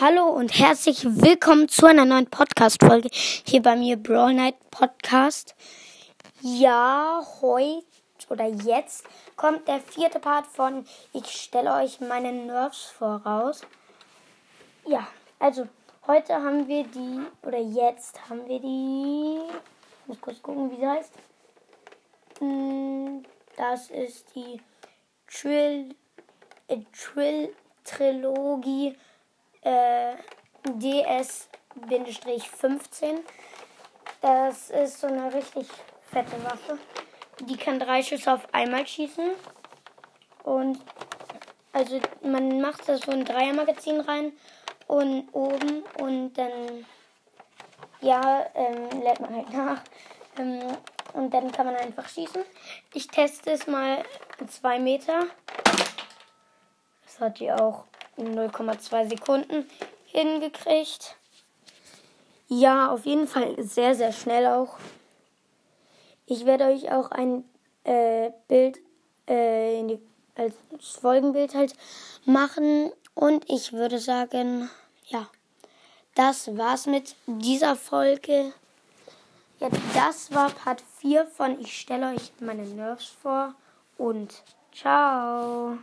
Hallo und herzlich willkommen zu einer neuen Podcast-Folge hier bei mir, Brawl Night Podcast. Ja, heute oder jetzt kommt der vierte Part von Ich stelle euch meine Nerves voraus. Ja, also heute haben wir die, oder jetzt haben wir die, ich muss kurz gucken, wie sie heißt. Hm, das ist die Trill, äh, Trill Trilogie äh, DS-15. Das ist so eine richtig fette Waffe. Die kann drei Schüsse auf einmal schießen. Und also man macht das so ein Dreiermagazin rein und oben und dann ja, ähm, lädt man halt nach. Ähm, und dann kann man einfach schießen. Ich teste es mal 2 Meter. Das hat die auch in 0,2 Sekunden hingekriegt. Ja, auf jeden Fall sehr, sehr schnell auch. Ich werde euch auch ein äh, Bild äh, die, als Folgenbild halt machen. Und ich würde sagen, ja, das war's mit dieser Folge. Ja, das war Part 4 von Ich stelle euch meine Nerves vor und ciao.